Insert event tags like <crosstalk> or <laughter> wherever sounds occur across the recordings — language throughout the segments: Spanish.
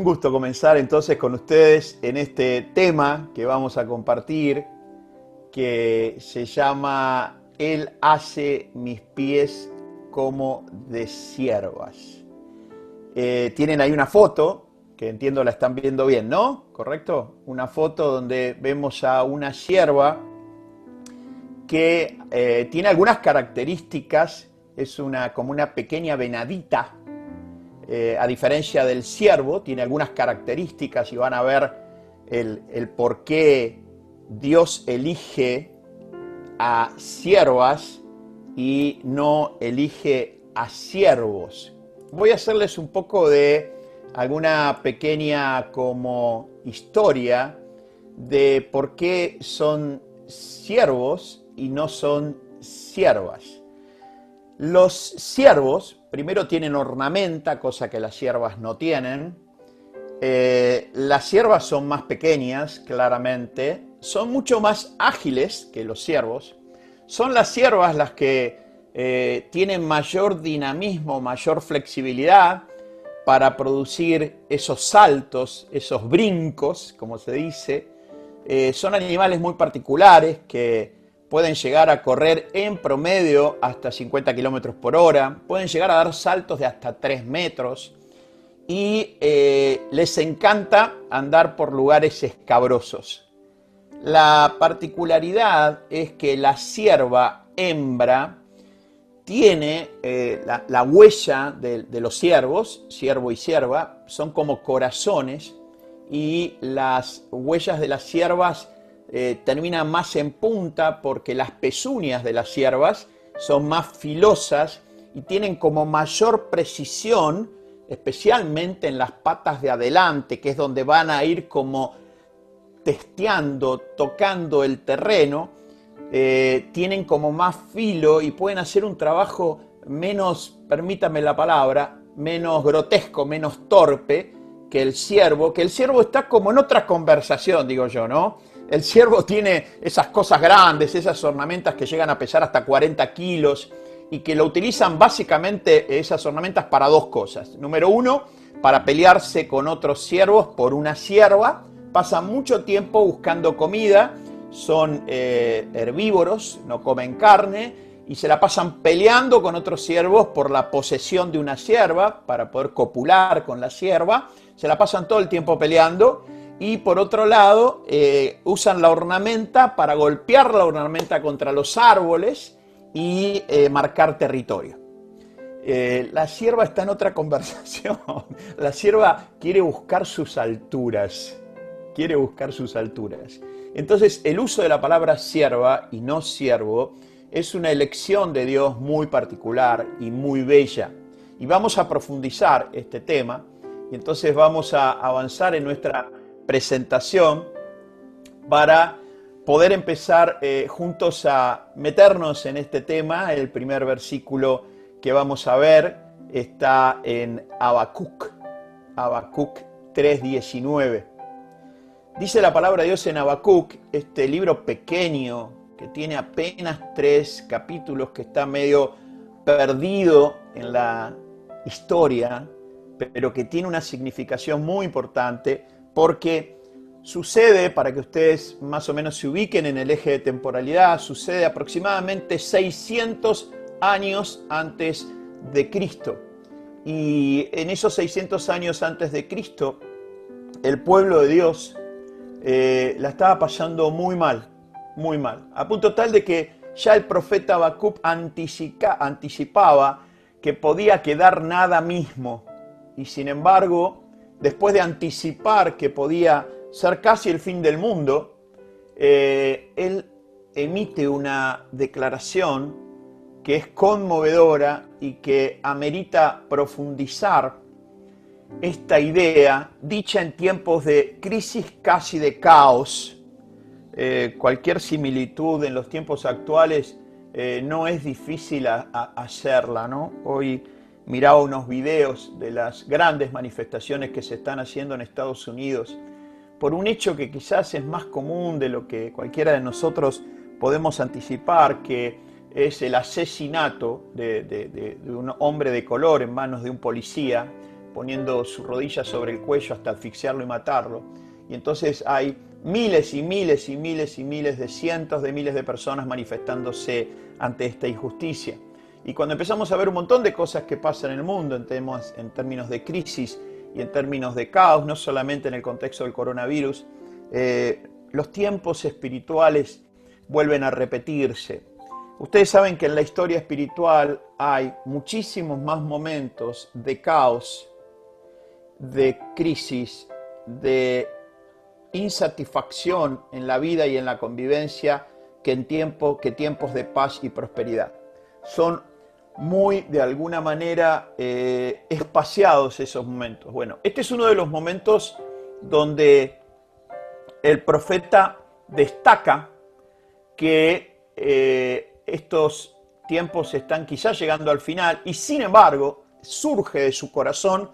un gusto comenzar entonces con ustedes en este tema que vamos a compartir, que se llama Él hace mis pies como de siervas. Eh, tienen ahí una foto, que entiendo la están viendo bien, ¿no? ¿Correcto? Una foto donde vemos a una sierva que eh, tiene algunas características, es una, como una pequeña venadita, eh, a diferencia del ciervo, tiene algunas características y van a ver el, por qué Dios elige a siervas y no elige a siervos. Voy a hacerles un poco de alguna pequeña como historia de por qué son siervos y no son siervas. Los siervos primero tienen ornamenta, cosa que las siervas no tienen. Eh, las siervas son más pequeñas, claramente. Son mucho más ágiles que los siervos. Son las siervas las que eh, tienen mayor dinamismo, mayor flexibilidad para producir esos saltos, esos brincos, como se dice. Eh, son animales muy particulares que pueden llegar a correr en promedio hasta 50 kilómetros por hora, pueden llegar a dar saltos de hasta 3 metros y eh, les encanta andar por lugares escabrosos. La particularidad es que la cierva hembra tiene eh, la, huella de, de los ciervos, ciervo y cierva, son como corazones y las huellas de las ciervas eh, termina más en punta porque las pezuñas de las ciervas son más filosas y tienen como mayor precisión, especialmente en las patas de adelante, que es donde van a ir como testeando, tocando el terreno, eh, tienen como más filo y pueden hacer un trabajo menos, permítame la palabra, menos grotesco, menos torpe que el ciervo, que el ciervo está como en otra conversación, digo yo, ¿no? El ciervo tiene esas cosas grandes, esas ornamentas que llegan a pesar hasta 40 kilos y que lo utilizan básicamente esas ornamentas para dos cosas. Número uno, para pelearse con otros ciervos por una cierva. Pasan mucho tiempo buscando comida, son eh, herbívoros, no comen carne y se la pasan peleando con otros ciervos por la posesión de una cierva, para poder copular con la cierva. Se la pasan todo el tiempo peleando y por otro lado eh, usan la ornamenta para golpear la ornamenta contra los árboles y eh, marcar territorio. Eh, la sierva está en otra <laughs> conversación. La sierva quiere buscar sus alturas. Quiere buscar sus alturas. Entonces, el uso de la palabra sierva y no siervo es una elección de Dios muy particular y muy bella. Y vamos a profundizar este tema y entonces vamos a avanzar en nuestra presentación para poder empezar eh, juntos a meternos en este tema. El primer versículo que vamos a ver está en Habacuc, Habacuc 3:19. Dice la palabra de Dios en Habacuc, este libro pequeño que tiene apenas tres capítulos, que está medio perdido en la historia, pero que tiene una significación muy importante porque sucede, para que ustedes más o menos se ubiquen en el eje de temporalidad, sucede aproximadamente 600 años antes de Cristo. Y en esos 600 años antes de Cristo, el pueblo de Dios eh, la estaba pasando muy mal, muy mal, a punto tal de que ya el profeta Habacuc anticipaba que podía quedar nada mismo. Y sin embargo, después de anticipar que podía ser casi el fin del mundo, eh, él emite una declaración que es conmovedora y que amerita profundizar esta idea dicha en tiempos de crisis casi de caos. Eh, cualquier similitud en los tiempos actuales eh, no es difícil hacerla, ¿no? Hoy miraba unos videos de las grandes manifestaciones que se están haciendo en Estados Unidos por un hecho que quizás es más común de lo que cualquiera de nosotros podemos anticipar, que es el asesinato de, un hombre de color en manos de un policía, poniendo su rodilla sobre el cuello hasta asfixiarlo y matarlo. Y entonces hay miles y miles y miles y miles de cientos de miles de personas manifestándose ante esta injusticia. Y cuando empezamos a ver un montón de cosas que pasan en el mundo en, en términos de crisis y en términos de caos, no solamente en el contexto del coronavirus, eh, los tiempos espirituales vuelven a repetirse. Ustedes saben que en la historia espiritual hay muchísimos más momentos de caos, de crisis, de insatisfacción en la vida y en la convivencia que en tiempo, que tiempos de paz y prosperidad. Son muy, de alguna manera, eh, espaciados esos momentos. Bueno, este es uno de los momentos donde el profeta destaca que eh, estos tiempos están quizás llegando al final y sin embargo surge de su corazón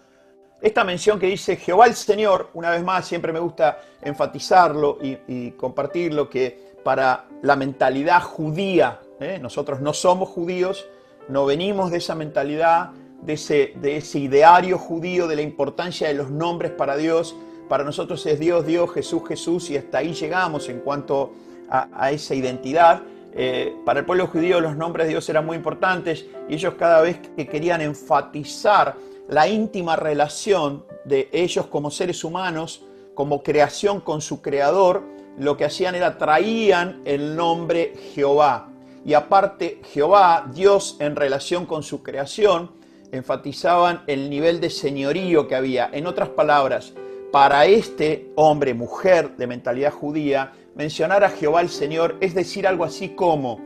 esta mención que dice Jehová el Señor, una vez más siempre me gusta enfatizarlo y, compartirlo, que para la mentalidad judía, ¿eh? nosotros no somos judíos, no venimos de esa mentalidad, de ese, de ese ideario judío, de la importancia de los nombres para Dios, para nosotros es Dios, Dios, Jesús, Jesús, y hasta ahí llegamos en cuanto a, esa identidad. Eh, para el pueblo judío los nombres de Dios eran muy importantes y ellos cada vez que querían enfatizar la íntima relación de ellos como seres humanos, como creación con su creador, lo que hacían era traían el nombre Jehová. Y aparte, Jehová, Dios en relación con su creación, enfatizaban el nivel de señorío que había. En otras palabras, para este hombre, mujer de mentalidad judía, mencionar a Jehová el Señor es decir algo así como,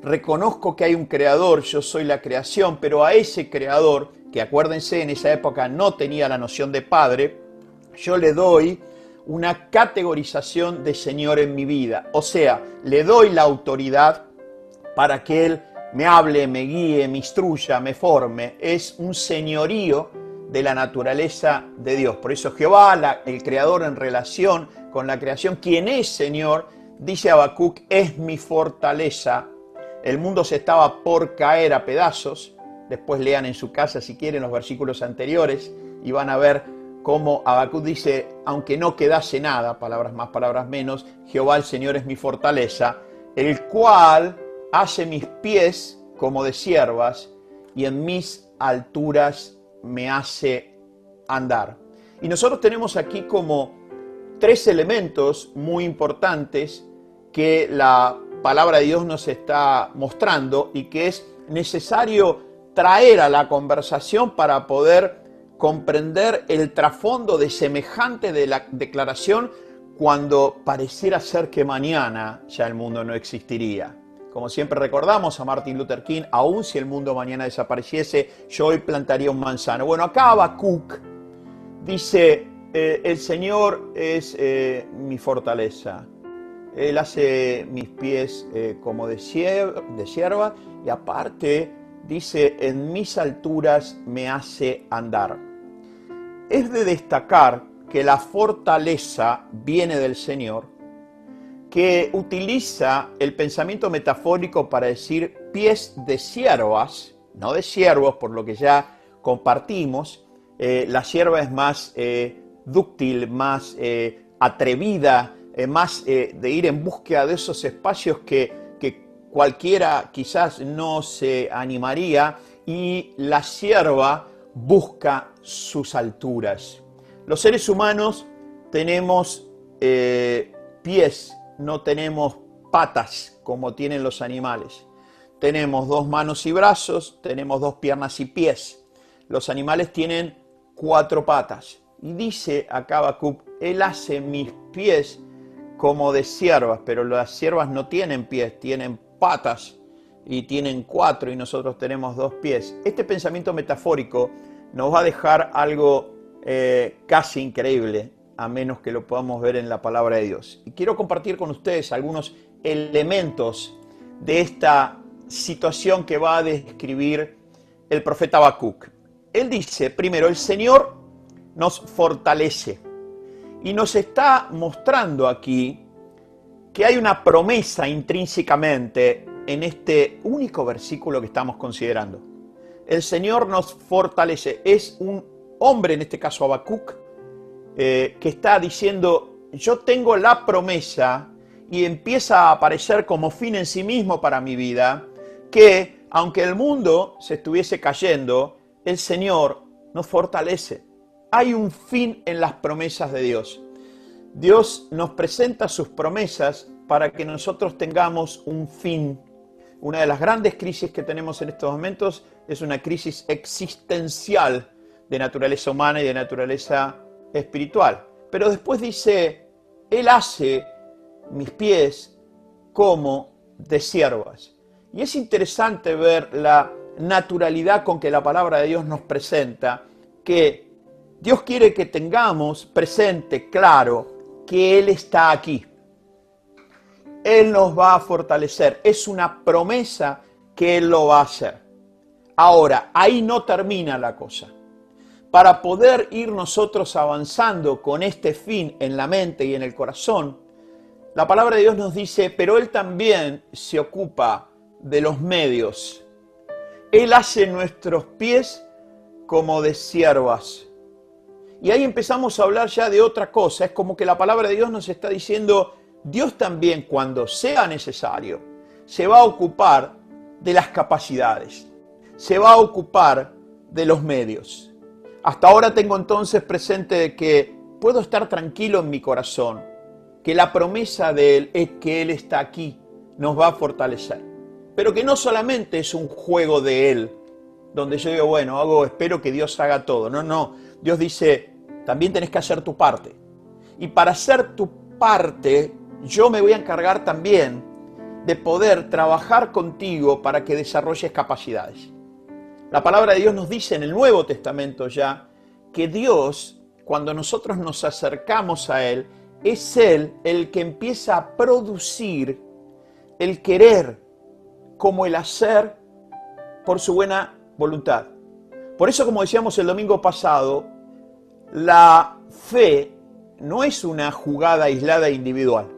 reconozco que hay un creador, yo soy la creación, pero a ese creador que acuérdense en esa época no tenía la noción de padre, yo le doy una categorización de Señor en mi vida. O sea, le doy la autoridad para que Él me hable, me guíe, me instruya, me forme. Es un señorío de la naturaleza de Dios. Por eso Jehová, el Creador en relación con la creación, quien es Señor, dice Habacuc, es mi fortaleza. El mundo se estaba por caer a pedazos, Después lean en su casa si quieren los versículos anteriores y van a ver cómo Habacuc dice, aunque no quedase nada, palabras más, palabras menos, Jehová el Señor es mi fortaleza, el cual hace mis pies como de siervas y en mis alturas me hace andar. Y nosotros tenemos aquí como tres elementos muy importantes que la palabra de Dios nos está mostrando y que es necesario traer a la conversación para poder comprender el trasfondo de semejante de la declaración cuando pareciera ser que mañana ya el mundo no existiría. Como siempre recordamos a Martin Luther King, aun si el mundo mañana desapareciese, yo hoy plantaría un manzano. Bueno, acá Habacuc dice, eh, el Señor es eh, mi fortaleza. Él hace mis pies eh, como de, sierva y aparte dice, en mis alturas me hace andar. Es de destacar que la fortaleza viene del Señor, que utiliza el pensamiento metafórico para decir pies de siervas, no de siervos, por lo que ya compartimos. Eh, la sierva es más eh, dúctil, más eh, atrevida, más de ir en búsqueda de esos espacios que cualquiera quizás no se animaría y la sierva busca sus alturas. Los seres humanos tenemos eh, pies, no tenemos patas como tienen los animales. Tenemos dos manos y brazos, tenemos dos piernas y pies. Los animales tienen cuatro patas. Y dice acá Habacuc, Él hace mis pies como de siervas, pero las siervas no tienen pies, tienen patas y tienen cuatro y nosotros tenemos dos pies. Este pensamiento metafórico nos va a dejar algo eh, casi increíble, a menos que lo podamos ver en la palabra de Dios. Y quiero compartir con ustedes algunos elementos de esta situación que va a describir el profeta Habacuc. Él dice, primero, el Señor nos fortalece y nos está mostrando aquí que hay una promesa intrínsecamente en este único versículo que estamos considerando. El Señor nos fortalece, es un hombre, en este caso Habacuc, eh, que está diciendo, yo tengo la promesa y empieza a aparecer como fin en sí mismo para mi vida, que aunque el mundo se estuviese cayendo, el Señor nos fortalece. Hay un fin en las promesas de Dios. Dios nos presenta sus promesas para que nosotros tengamos un fin. Una de las grandes crisis que tenemos en estos momentos es una crisis existencial de naturaleza humana y de naturaleza espiritual. Pero después dice, Él hace mis pies como de siervas. Y es interesante ver la naturalidad con que la palabra de Dios nos presenta que Dios quiere que tengamos presente, claro, que Él está aquí. Él nos va a fortalecer. Es una promesa que Él lo va a hacer. Ahora, ahí no termina la cosa. Para poder ir nosotros avanzando con este fin en la mente y en el corazón, la palabra de Dios nos dice, pero Él también se ocupa de los medios. Él hace nuestros pies como de siervas. Y ahí empezamos a hablar ya de otra cosa. Es como que la palabra de Dios nos está diciendo, Dios también cuando sea necesario se va a ocupar de las capacidades, se va a ocupar de los medios. Hasta ahora tengo entonces presente que puedo estar tranquilo en mi corazón, que la promesa de Él es que Él está aquí, nos va a fortalecer. Pero que no solamente es un juego de Él, donde yo digo, bueno, hago, espero que Dios haga todo. No, no. Dios dice, también tenés que hacer tu parte. Y para hacer tu parte, yo me voy a encargar también de poder trabajar contigo para que desarrolles capacidades. La palabra de Dios nos dice en el Nuevo Testamento ya que Dios, cuando nosotros nos acercamos a Él, es Él el que empieza a producir el querer como el hacer por su buena voluntad. Por eso, como decíamos el domingo pasado, la fe no es una jugada aislada individual.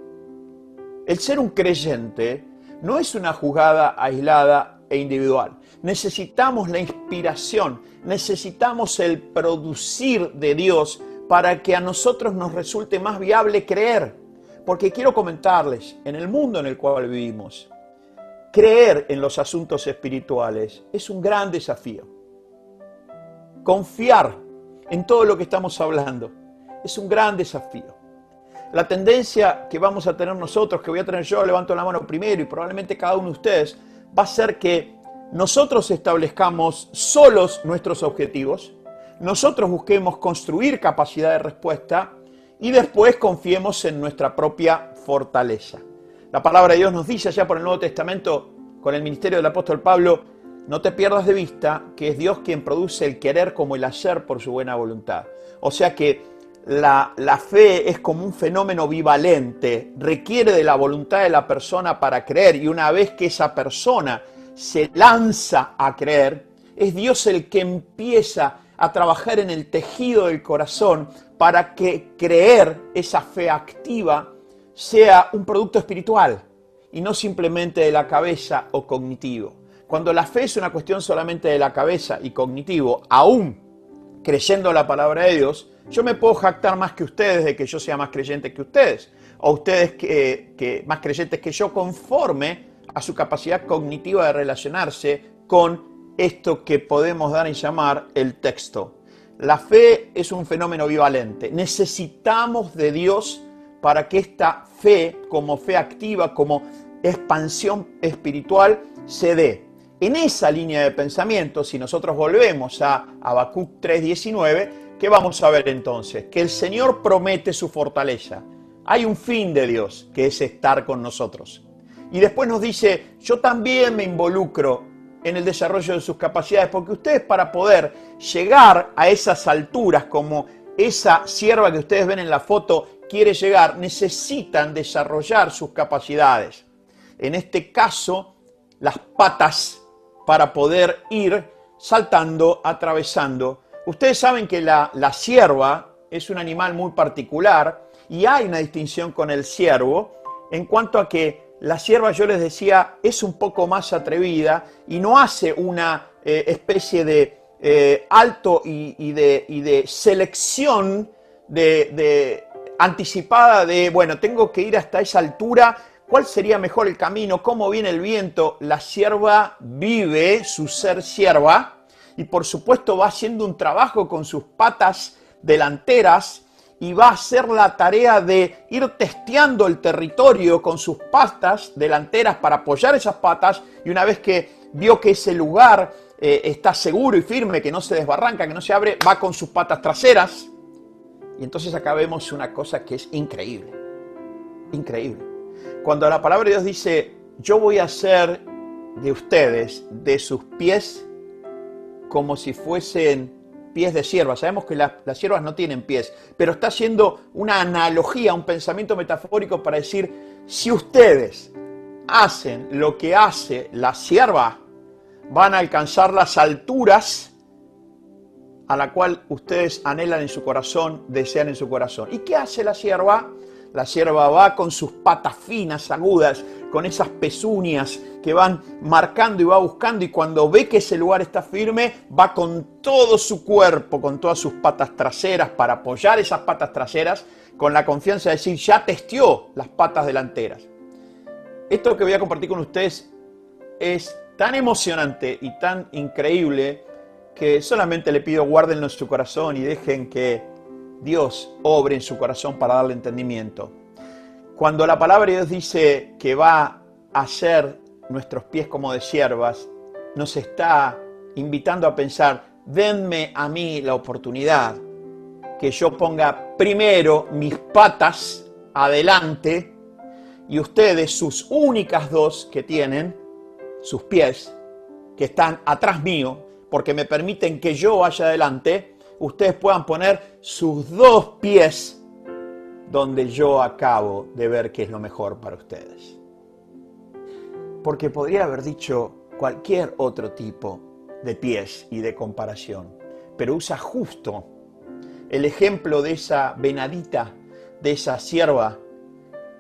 El ser un creyente no es una jugada aislada e individual. Necesitamos la inspiración, necesitamos el producir de Dios para que a nosotros nos resulte más viable creer. Porque quiero comentarles, en el mundo en el cual vivimos, creer en los asuntos espirituales es un gran desafío. Confiar en todo lo que estamos hablando es un gran desafío. La tendencia que vamos a tener nosotros, que voy a tener yo, levanto la mano primero y probablemente cada uno de ustedes, va a ser que nosotros establezcamos solos nuestros objetivos, nosotros busquemos construir capacidad de respuesta y después confiemos en nuestra propia fortaleza. La palabra de Dios nos dice allá por el Nuevo Testamento, con el ministerio del apóstol Pablo, no te pierdas de vista que es Dios quien produce el querer como el hacer por su buena voluntad. O sea que la, fe es como un fenómeno bivalente, requiere de la voluntad de la persona para creer y una vez que esa persona se lanza a creer, es Dios el que empieza a trabajar en el tejido del corazón para que creer, esa fe activa, sea un producto espiritual y no simplemente de la cabeza o cognitivo. Cuando la fe es una cuestión solamente de la cabeza y cognitivo, aún creyendo la palabra de Dios, yo me puedo jactar más que ustedes de que yo sea más creyente que ustedes, o ustedes que, más creyentes que yo, conforme a su capacidad cognitiva de relacionarse con esto que podemos dar y llamar el texto. La fe es un fenómeno bivalente. Necesitamos de Dios para que esta fe, como fe activa, como expansión espiritual, se dé. En esa línea de pensamiento, si nosotros volvemos a Habacuc 3:19, ¿qué vamos a ver entonces? Que el Señor promete su fortaleza. Hay un fin de Dios, que es estar con nosotros. Y después nos dice, yo también me involucro en el desarrollo de sus capacidades, porque ustedes para poder llegar a esas alturas como esa sierva que ustedes ven en la foto quiere llegar, necesitan desarrollar sus capacidades. En este caso, las patas para poder ir saltando, atravesando. Ustedes saben que la, la cierva es un animal muy particular y hay una distinción con el ciervo en cuanto a que la cierva, yo les decía, es un poco más atrevida y no hace una eh, especie de, eh, alto y, de, selección de, de, anticipada de, bueno, tengo que ir hasta esa altura, ¿cuál sería mejor el camino? ¿Cómo viene el viento? La sierva vive su ser sierva y por supuesto va haciendo un trabajo con sus patas delanteras y va a hacer la tarea de ir testeando el territorio con sus patas delanteras para apoyar esas patas y una vez que vio que ese lugar eh, está seguro y firme, que no se desbarranca, que no se abre, va con sus patas traseras. Y entonces acá vemos una cosa que es increíble, increíble. Cuando la palabra de Dios dice, yo voy a hacer de ustedes, de sus pies, como si fuesen pies de sierva. Sabemos que las, las siervas no tienen pies, pero está haciendo una analogía, un pensamiento metafórico para decir, si ustedes hacen lo que hace la sierva, van a alcanzar las alturas a la cual ustedes anhelan en su corazón, desean en su corazón. ¿Y qué hace la sierva? La sierva va con sus patas finas, agudas, con esas pezuñas que van marcando y va buscando y cuando ve que ese lugar está firme, va con todo su cuerpo, con todas sus patas traseras para apoyar esas patas traseras, con la confianza de decir, ya testió las patas delanteras. Esto que voy a compartir con ustedes es tan emocionante y tan increíble que solamente le pido guárdenlo en su corazón y dejen que Dios obre en su corazón para darle entendimiento. Cuando la palabra de Dios dice que va a hacer nuestros pies como de siervas, nos está invitando a pensar, denme a mí la oportunidad que yo ponga primero mis patas adelante y ustedes sus únicas dos que tienen, sus pies, que están atrás mío, porque me permiten que yo vaya adelante, ustedes puedan poner sus dos pies donde yo acabo de ver qué es lo mejor para ustedes. Porque podría haber dicho cualquier otro tipo de pies y de comparación, pero usa justo el ejemplo de esa venadita, de esa sierva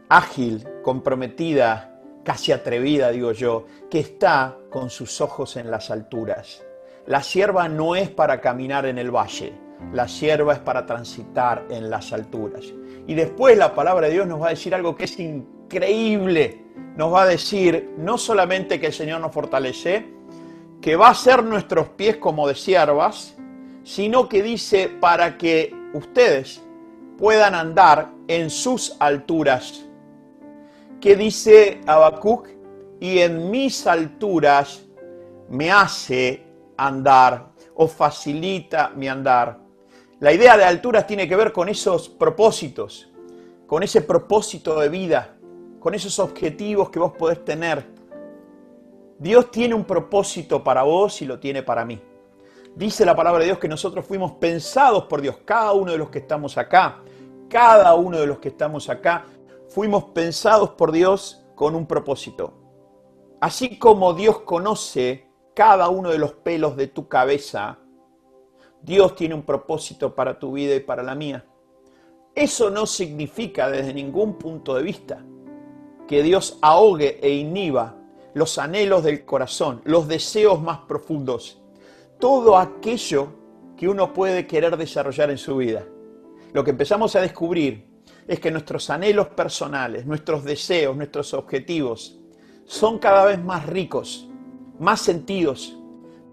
ágil, comprometida, casi atrevida, digo yo, que está con sus ojos en las alturas. La sierva no es para caminar en el valle, la sierva es para transitar en las alturas. Y después la palabra de Dios nos va a decir algo que es increíble. Nos va a decir no solamente que el Señor nos fortalece, que va a ser nuestros pies como de siervas, sino que dice para que ustedes puedan andar en sus alturas ¿Qué dice Habacuc? Y en mis alturas me hace andar o facilita mi andar. La idea de alturas tiene que ver con esos propósitos, con ese propósito de vida, con esos objetivos que vos podés tener. Dios tiene un propósito para vos y lo tiene para mí. Dice la palabra de Dios que nosotros fuimos pensados por Dios, cada uno de los que estamos acá, cada uno de los que estamos acá fuimos pensados por Dios con un propósito. Así como Dios conoce cada uno de los pelos de tu cabeza, Dios tiene un propósito para tu vida y para la mía. Eso no significa desde ningún punto de vista que Dios ahogue e inhiba los anhelos del corazón, los deseos más profundos, todo aquello que uno puede querer desarrollar en su vida. Lo que empezamos a descubrir es que nuestros anhelos personales, nuestros deseos, nuestros objetivos son cada vez más ricos, más sentidos,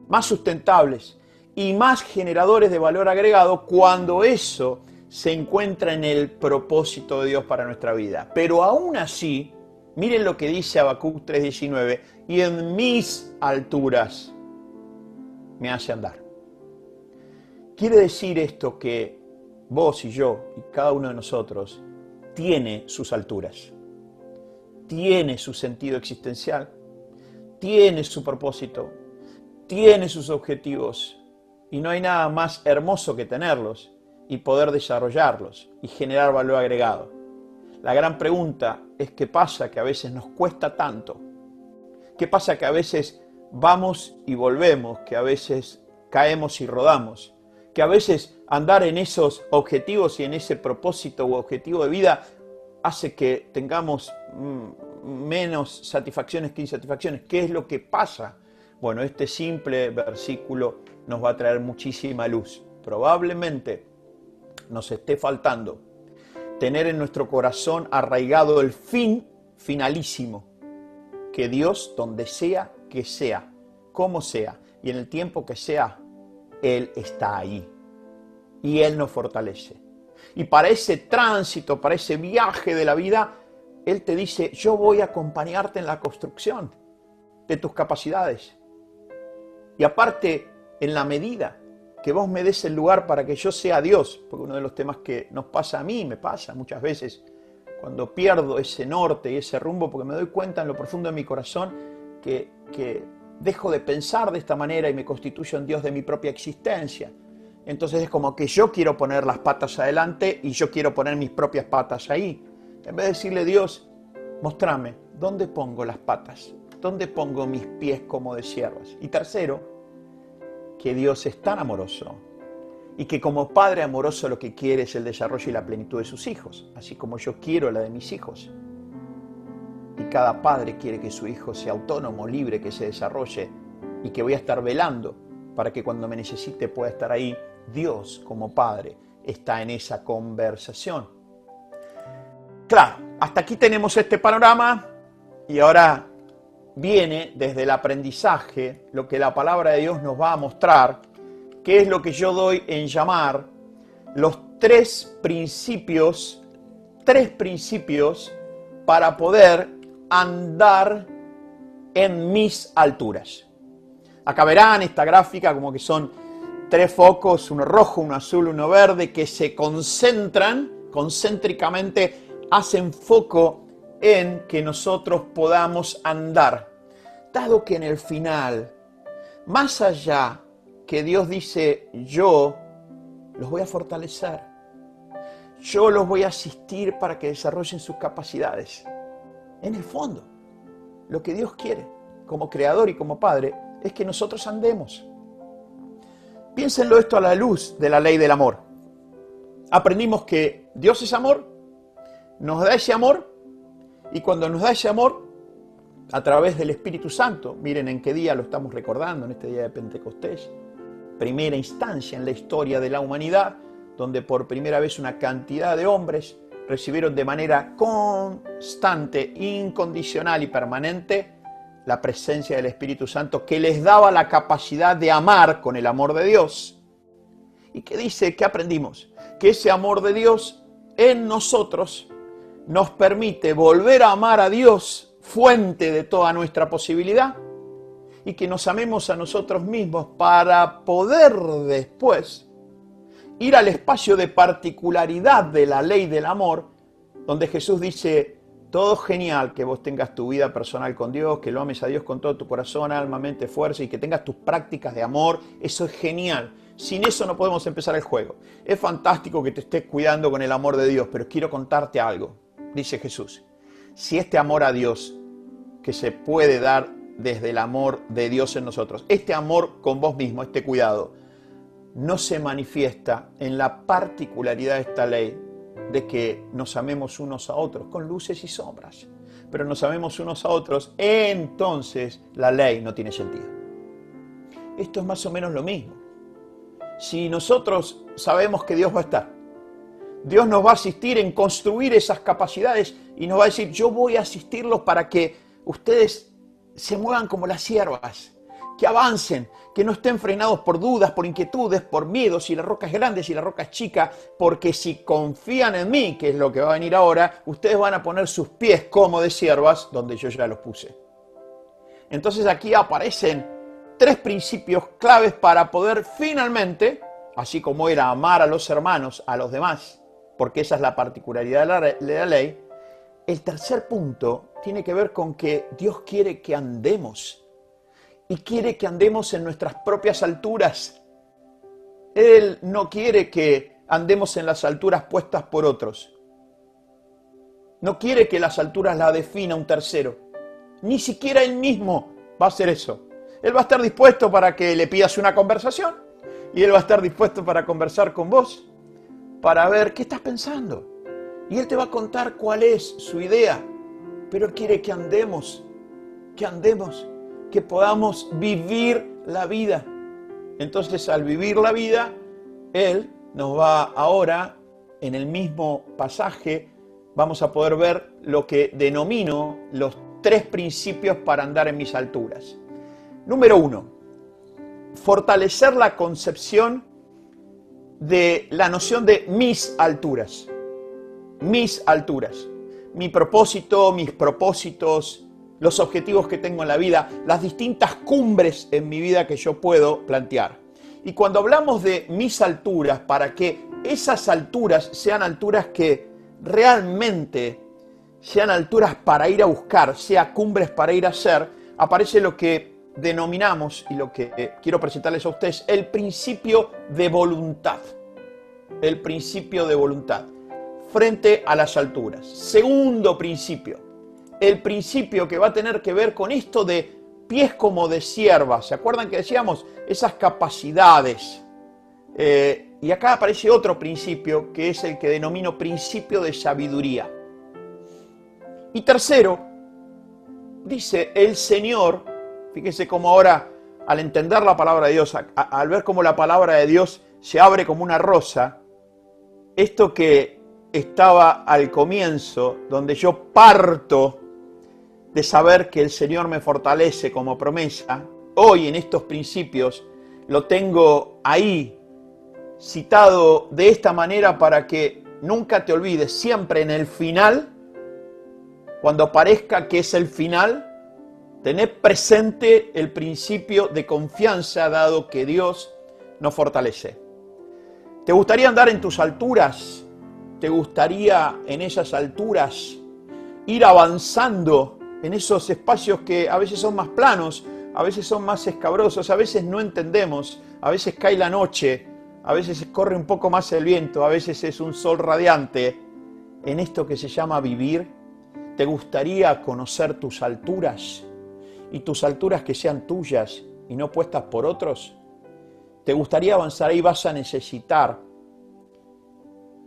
más sustentables y más generadores de valor agregado cuando eso se encuentra en el propósito de Dios para nuestra vida. Pero aún así, miren lo que dice Habacuc 3:19, y en mis alturas me hace andar. Quiere decir esto que vos y yo y cada uno de nosotros tiene sus alturas, tiene su sentido existencial, tiene su propósito, tiene sus objetivos y no hay nada más hermoso que tenerlos y poder desarrollarlos y generar valor agregado. La gran pregunta es qué pasa que a veces nos cuesta tanto, qué pasa que a veces vamos y volvemos, que a veces caemos y rodamos, que a veces andar en esos objetivos y en ese propósito u objetivo de vida hace que tengamos mm, menos satisfacciones que insatisfacciones. ¿Qué es lo que pasa? Bueno, este simple versículo nos va a traer muchísima luz. Probablemente nos esté faltando tener en nuestro corazón arraigado el fin finalísimo, que Dios, donde sea que sea, como sea, y en el tiempo que sea, Él está ahí. Y Él nos fortalece. Y para ese tránsito, para ese viaje de la vida, Él te dice, yo voy a acompañarte en la construcción de tus capacidades. Y aparte, en la medida que vos me des el lugar para que yo sea Dios, porque uno de los temas que nos pasa a mí, me pasa muchas veces, cuando pierdo ese norte y ese rumbo, porque me doy cuenta en lo profundo de mi corazón que, que dejo de pensar de esta manera y me constituyo en Dios de mi propia existencia. Entonces es como que yo quiero poner las patas adelante y yo quiero poner mis propias patas ahí. En vez de decirle, Dios, mostrame, ¿dónde pongo las patas? ¿Dónde pongo mis pies como de siervas? Y tercero, que Dios es tan amoroso y que como Padre amoroso lo que quiere es el desarrollo y la plenitud de sus hijos, así como yo quiero la de mis hijos. Y cada padre quiere que su hijo sea autónomo, libre, que se desarrolle y que voy a estar velando para que cuando me necesite pueda estar ahí. Dios como Padre está en esa conversación. Claro, hasta aquí tenemos este panorama y ahora viene desde el aprendizaje, lo que la palabra de Dios nos va a mostrar, que es lo que yo doy en llamar los tres principios, tres principios para poder andar en mis alturas. Acá verán esta gráfica como que son tres focos, uno rojo, uno azul, uno verde, que se concentran, concéntricamente hacen foco en que nosotros podamos andar. Dado que en el final, más allá que Dios dice, yo los voy a fortalecer, yo los voy a asistir para que desarrollen sus capacidades. En el fondo, lo que Dios quiere como creador y como padre es que nosotros andemos. Piénsenlo esto a la luz de la ley del amor. Aprendimos que Dios es amor, nos da ese amor y cuando nos da ese amor, a través del Espíritu Santo, miren en qué día lo estamos recordando, en este día de Pentecostés, primera instancia en la historia de la humanidad, donde por primera vez una cantidad de hombres recibieron de manera constante, incondicional y permanente la presencia del Espíritu Santo que les daba la capacidad de amar con el amor de Dios. ¿Y qué dice? ¿Qué aprendimos? Que ese amor de Dios en nosotros nos permite volver a amar a Dios, fuente de toda nuestra posibilidad, y que nos amemos a nosotros mismos para poder después ir al espacio de particularidad de la ley del amor, donde Jesús dice, todo genial que vos tengas tu vida personal con Dios, que lo ames a Dios con todo tu corazón, alma, mente, fuerza y que tengas tus prácticas de amor, eso es genial. Sin eso no podemos empezar el juego. Es fantástico que te estés cuidando con el amor de Dios, pero quiero contarte algo dice Jesús, si este amor a Dios que se puede dar desde el amor de Dios en nosotros, este amor con vos mismo, este cuidado, no se manifiesta en la particularidad de esta ley de que nos amemos unos a otros, con luces y sombras, pero nos amemos unos a otros, entonces la ley no tiene sentido. Esto es más o menos lo mismo. Si nosotros sabemos que Dios va a estar, Dios nos va a asistir en construir esas capacidades y nos va a decir, yo voy a asistirlos para que ustedes se muevan como las siervas, que avancen, que no estén frenados por dudas, por inquietudes, por miedos, si la roca es grande, si la roca es chica, porque si confían en mí, que es lo que va a venir ahora, ustedes van a poner sus pies como de siervas donde yo ya los puse. Entonces aquí aparecen tres principios claves para poder finalmente, así como era amar a los hermanos, a los demás, porque esa es la particularidad de la, ley, el tercer punto tiene que ver con que Dios quiere que andemos y quiere que andemos en nuestras propias alturas. Él no quiere que andemos en las alturas puestas por otros. No quiere que las alturas la defina un tercero. Ni siquiera él mismo va a hacer eso. Él va a estar dispuesto para que le pidas una conversación y él va a estar dispuesto para conversar con vos para ver qué estás pensando. Y Él te va a contar cuál es su idea. Pero Él quiere que andemos, que andemos, que podamos vivir la vida. Entonces al vivir la vida, Él nos va ahora, en el mismo pasaje, vamos a poder ver lo que denomino los tres principios para andar en mis alturas. Número uno, fortalecer la concepción de la noción de mis alturas. Mis alturas. Mi propósito, mis propósitos, los objetivos que tengo en la vida, las distintas cumbres en mi vida que yo puedo plantear. Y cuando hablamos de mis alturas, para que esas alturas sean alturas que realmente sean alturas para ir a buscar, sea cumbres para ir a hacer, aparece lo que denominamos y lo que quiero presentarles a ustedes, el principio de voluntad. El principio de voluntad frente a las alturas. Segundo principio, el principio que va a tener que ver con esto de pies como de sierva. ¿Se acuerdan que decíamos esas capacidades? Eh, y acá aparece otro principio que es el que denomino principio de sabiduría. Y tercero, dice el Señor, fíjese cómo ahora al entender la palabra de Dios, al ver cómo la palabra de Dios se abre como una rosa, esto que estaba al comienzo, donde yo parto de saber que el Señor me fortalece como promesa, hoy en estos principios lo tengo ahí citado de esta manera para que nunca te olvides, siempre en el final, cuando parezca que es el final, tener presente el principio de confianza dado que Dios nos fortalece. ¿Te gustaría andar en tus alturas? ¿Te gustaría en esas alturas ir avanzando en esos espacios que a veces son más planos, a veces son más escabrosos, a veces no entendemos, a veces cae la noche, a veces corre un poco más el viento, a veces es un sol radiante. En esto que se llama vivir, ¿te gustaría conocer tus alturas? Y tus alturas que sean tuyas y no puestas por otros. ¿Te gustaría avanzar ahí? Vas a necesitar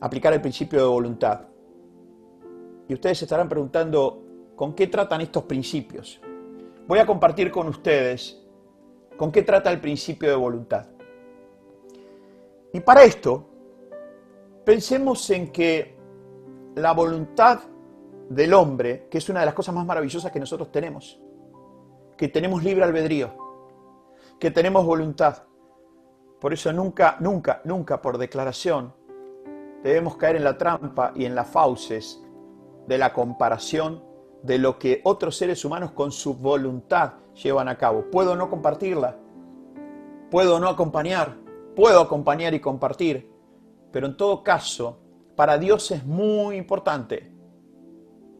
aplicar el principio de voluntad. Y ustedes se estarán preguntando, con qué tratan estos principios. Voy a compartir con ustedes con qué trata el principio de voluntad. Y para esto, pensemos en que la voluntad del hombre, que es una de las cosas más maravillosas que nosotros tenemos, que tenemos libre albedrío, que tenemos voluntad. Por eso nunca, nunca, nunca por declaración debemos caer en la trampa y en las fauces de la comparación de lo que otros seres humanos con su voluntad llevan a cabo. Puedo no compartirla, puedo no acompañar, puedo acompañar y compartir, pero en todo caso, para Dios es muy importante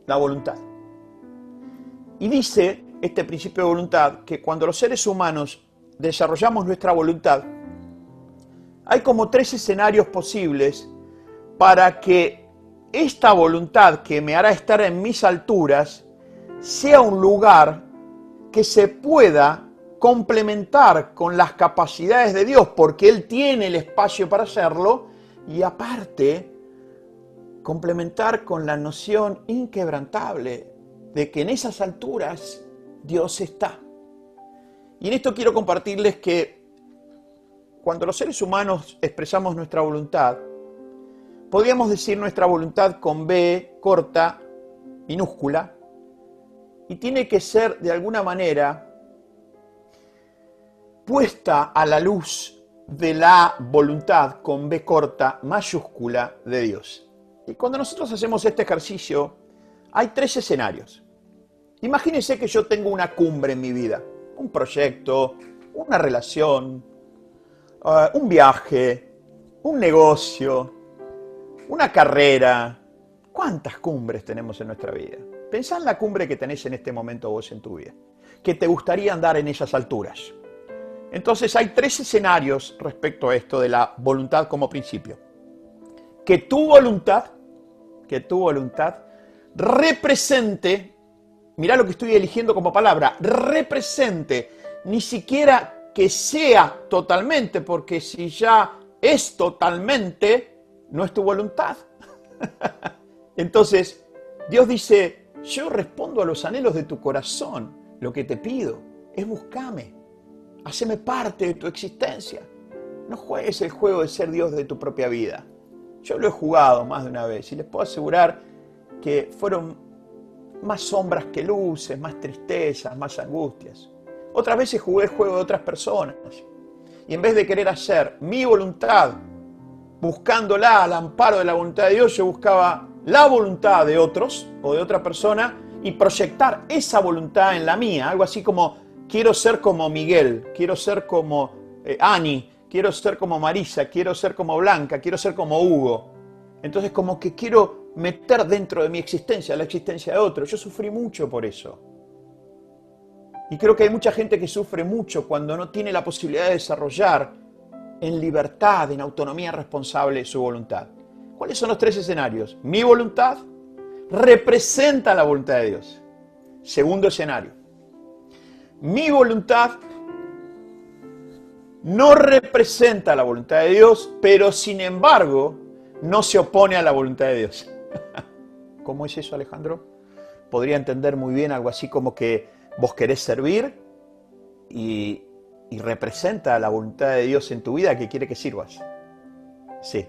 la voluntad. Y dice este principio de voluntad que cuando los seres humanos desarrollamos nuestra voluntad, hay como tres escenarios posibles para que esta voluntad que me hará estar en mis alturas sea un lugar que se pueda complementar con las capacidades de Dios, porque Él tiene el espacio para hacerlo, y aparte, complementar con la noción inquebrantable de que en esas alturas Dios está. Y en esto quiero compartirles que cuando los seres humanos expresamos nuestra voluntad, podríamos decir nuestra voluntad con B corta, minúscula, y tiene que ser de alguna manera puesta a la luz de la voluntad con B corta mayúscula de Dios. Y cuando nosotros hacemos este ejercicio, hay tres escenarios. Imagínense que yo tengo una cumbre en mi vida, un proyecto, una relación, uh, un viaje, un negocio, una carrera. ¿Cuántas cumbres tenemos en nuestra vida? Pensá en la cumbre que tenés en este momento vos en tu vida, que te gustaría andar en esas alturas. Entonces hay tres escenarios respecto a esto de la voluntad como principio. Que tu voluntad, que tu voluntad represente, mira lo que estoy eligiendo como palabra, represente, ni siquiera que sea totalmente, porque si ya es totalmente, no es tu voluntad. <laughs> Entonces, Dios dice, yo respondo a los anhelos de tu corazón. Lo que te pido es buscame, haceme parte de tu existencia. No juegues el juego de ser Dios de tu propia vida. Yo lo he jugado más de una vez y les puedo asegurar que fueron más sombras que luces, más tristezas, más angustias. Otras veces jugué el juego de otras personas y en vez de querer hacer mi voluntad, buscándola al amparo de la voluntad de Dios, yo buscaba la voluntad de otros o de otra persona y proyectar esa voluntad en la mía, algo así como quiero ser como Miguel, quiero ser como eh, Ani, quiero ser como Marisa, quiero ser como Blanca, quiero ser como Hugo. Entonces como que quiero meter dentro de mi existencia la existencia de otro. Yo sufrí mucho por eso. Y creo que hay mucha gente que sufre mucho cuando no tiene la posibilidad de desarrollar en libertad, en autonomía responsable su voluntad. ¿Cuáles son los tres escenarios? Mi voluntad representa la voluntad de Dios. Segundo escenario. Mi voluntad no representa la voluntad de Dios, pero sin embargo no se opone a la voluntad de Dios. <laughs> ¿Cómo es eso, Alejandro? Podría entender muy bien algo así como que vos querés servir y, representa la voluntad de Dios en tu vida que quiere que sirvas. Sí.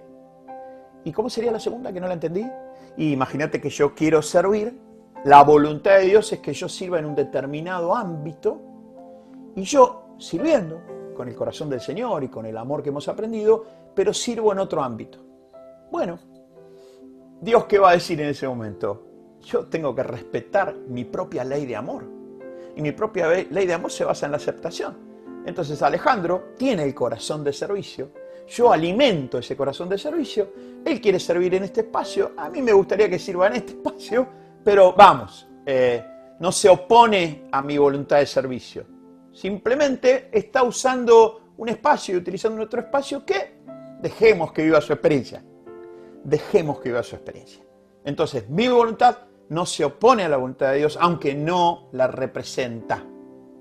¿Y cómo sería la segunda que no la entendí? imagínate que yo quiero servir, la voluntad de Dios es que yo sirva en un determinado ámbito y yo sirviendo con el corazón del Señor y con el amor que hemos aprendido, pero sirvo en otro ámbito. Bueno, Dios qué va a decir en ese momento? Yo tengo que respetar mi propia ley de amor. Y mi propia ley de amor se basa en la aceptación. Entonces Alejandro tiene el corazón de servicio, yo alimento ese corazón de servicio, él quiere servir en este espacio, a mí me gustaría que sirva en este espacio, pero vamos, eh, no se opone a mi voluntad de servicio. Simplemente está usando un espacio y utilizando otro espacio que dejemos que viva su experiencia. Dejemos que viva su experiencia. Entonces, mi voluntad no se opone a la voluntad de Dios, aunque no la representa.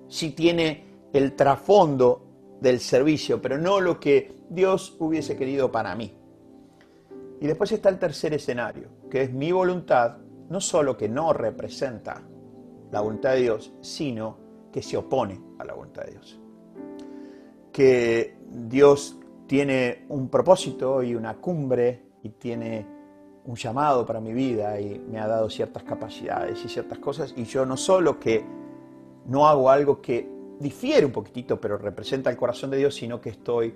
Si tiene el trasfondo del servicio, pero no lo que Dios hubiese querido para mí. Y después está el tercer escenario, que es mi voluntad, no solo que no representa la voluntad de Dios, sino que se opone a la voluntad de Dios. Que Dios tiene un propósito y una cumbre tiene un llamado para mi vida y me ha dado ciertas capacidades y ciertas cosas y yo no solo que no hago algo que difiere un poquitito, pero representa el corazón de Dios, sino que estoy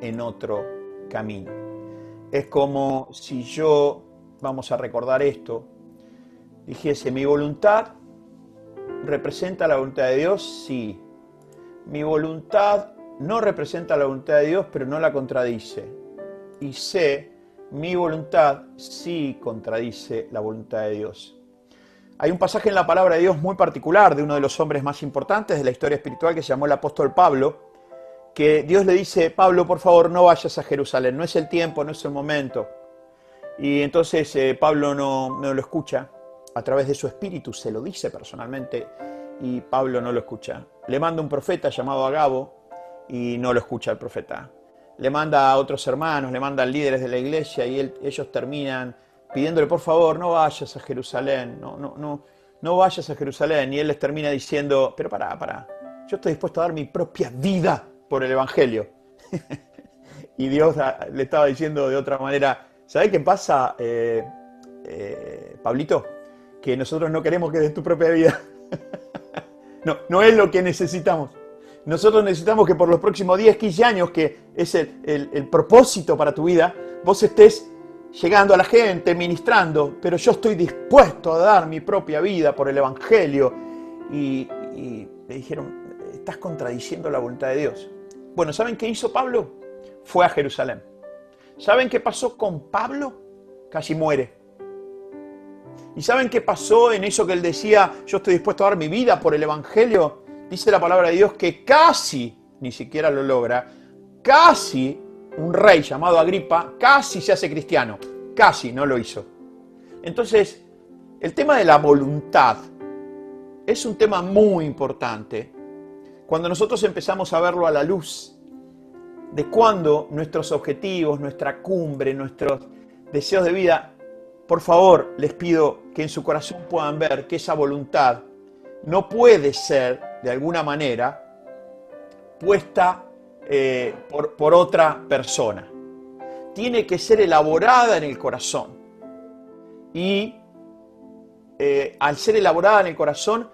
en otro camino. Es como si yo, vamos a recordar esto, dijese, mi voluntad representa la voluntad de Dios, sí. Mi voluntad no representa la voluntad de Dios, pero no la contradice. Y sé, mi voluntad sí contradice la voluntad de Dios. Hay un pasaje en la palabra de Dios muy particular de uno de los hombres más importantes de la historia espiritual que se llamó el apóstol Pablo, que Dios le dice, Pablo, por favor, no vayas a Jerusalén, no es el tiempo, no es el momento. Y entonces eh, Pablo no, no lo escucha, a través de su espíritu se lo dice personalmente y Pablo no lo escucha. Le manda un profeta llamado Agabo y no lo escucha el profeta. Le manda a otros hermanos, le manda a líderes de la iglesia y ellos terminan pidiéndole por favor, no vayas a Jerusalén, no, no, no, no vayas a Jerusalén. Y él les termina diciendo, pero pará, pará, yo estoy dispuesto a dar mi propia vida por el Evangelio. <laughs> y Dios le estaba diciendo de otra manera, ¿sabes qué pasa, eh, eh, Pablito? Que nosotros no queremos que des tu propia vida. <laughs> no, no es lo que necesitamos. Nosotros necesitamos que por los próximos 10, 15 años, que es el propósito para tu vida, vos estés llegando a la gente, ministrando, pero yo estoy dispuesto a dar mi propia vida por el Evangelio. Y, le dijeron, estás contradiciendo la voluntad de Dios. Bueno, ¿saben qué hizo Pablo? Fue a Jerusalén. ¿Saben qué pasó con Pablo? Casi muere. ¿Y saben qué pasó en eso que él decía, yo estoy dispuesto a dar mi vida por el Evangelio? Dice la palabra de Dios que casi, ni siquiera lo logra, casi un rey llamado Agripa casi se hace cristiano, casi no lo hizo. Entonces, el tema de la voluntad es un tema muy importante. Cuando nosotros empezamos a verlo a la luz de cuando nuestros objetivos, nuestra cumbre, nuestros deseos de vida, por favor les pido que en su corazón puedan ver que esa voluntad no puede ser, de alguna manera, puesta eh, por, otra persona. Tiene que ser elaborada en el corazón. Y eh, al ser elaborada en el corazón,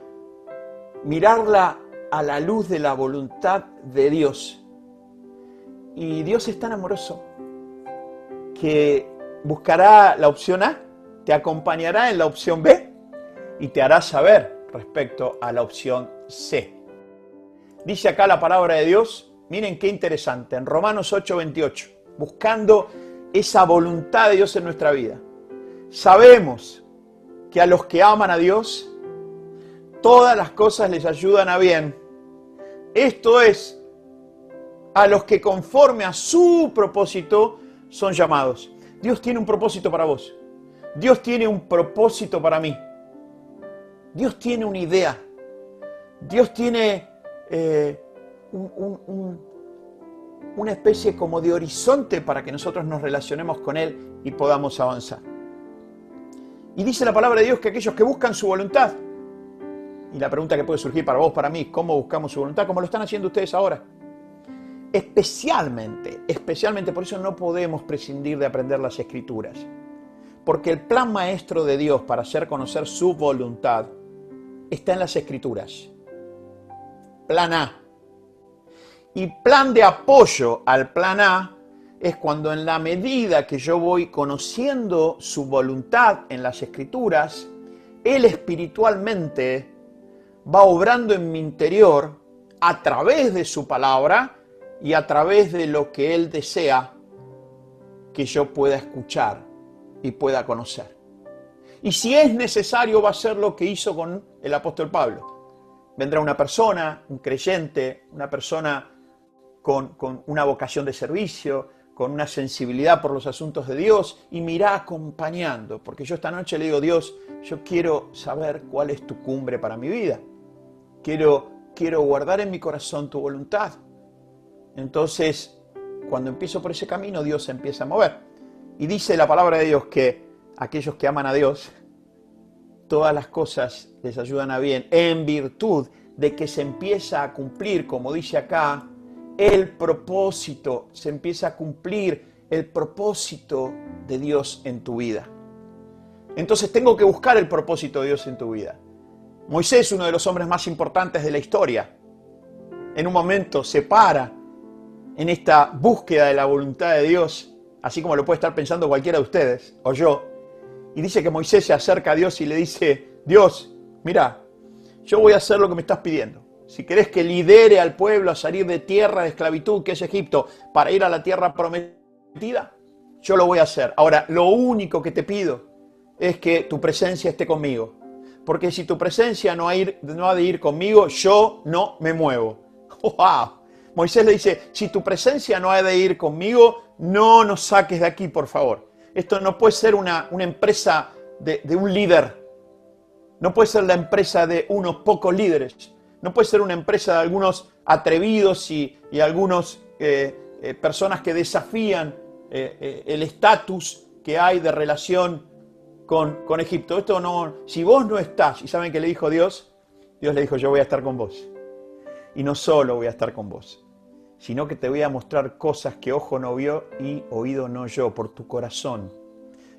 mirarla a la luz de la voluntad de Dios. Y Dios es tan amoroso que buscará la opción A, te acompañará en la opción B y te hará saber respecto a la opción C. Dice acá la palabra de Dios, miren qué interesante, en Romanos 8:28, buscando esa voluntad de Dios en nuestra vida. Sabemos que a los que aman a Dios, todas las cosas les ayudan a bien. Esto es, a los que conforme a su propósito son llamados. Dios tiene un propósito para vos. Dios tiene un propósito para mí. Dios tiene una idea. Dios tiene eh, una especie como de horizonte para que nosotros nos relacionemos con Él y podamos avanzar. Y dice la palabra de Dios que aquellos que buscan su voluntad, y la pregunta que puede surgir para vos, para mí, ¿cómo buscamos su voluntad? Como lo están haciendo ustedes ahora. Especialmente, especialmente por eso no podemos prescindir de aprender las escrituras. Porque el plan maestro de Dios para hacer conocer su voluntad está en las escrituras. Plan A. Y plan de apoyo al plan A es cuando en la medida que yo voy conociendo su voluntad en las escrituras, Él espiritualmente va obrando en mi interior a través de su palabra y a través de lo que Él desea que yo pueda escuchar y pueda conocer. Y si es necesario, va a ser lo que hizo con el apóstol Pablo. Vendrá una persona, un creyente, una persona con, con una vocación de servicio, con una sensibilidad por los asuntos de Dios y me irá acompañando, porque yo esta noche le digo, Dios, yo quiero saber cuál es tu cumbre para mi vida. Quiero, quiero guardar en mi corazón tu voluntad. Entonces, cuando empiezo por ese camino, Dios se empieza a mover. Y dice la palabra de Dios que aquellos que aman a Dios, todas las cosas les ayudan a bien, en virtud de que se empieza a cumplir, como dice acá, el propósito, se empieza a cumplir el propósito de Dios en tu vida. Entonces tengo que buscar el propósito de Dios en tu vida. Moisés, uno de los hombres más importantes de la historia, en un momento se para en esta búsqueda de la voluntad de Dios, así como lo puede estar pensando cualquiera de ustedes o yo, y dice que Moisés se acerca a Dios y le dice, Dios, mira, yo voy a hacer lo que me estás pidiendo. Si querés que lidere al pueblo a salir de tierra de esclavitud, que es Egipto, para ir a la tierra prometida, yo lo voy a hacer. Ahora, lo único que te pido es que tu presencia esté conmigo. Porque si tu presencia no ha, no ha de ir conmigo, yo no me muevo. <laughs> ¡Wow! Moisés le dice, si tu presencia no ha de ir conmigo, no nos saques de aquí, por favor. Esto no puede ser una, empresa de, un líder. No puede ser la empresa de unos pocos líderes. No puede ser una empresa de algunos atrevidos y, y algunos eh, eh, personas que desafían eh, el estatus que hay de relación con, con, Egipto. Esto no, si vos no estás, y saben que le dijo Dios, Dios le dijo, yo voy a estar con vos. Y no solo voy a estar con vos, sino que te voy a mostrar cosas que ojo no vio y oído no yo, por tu corazón.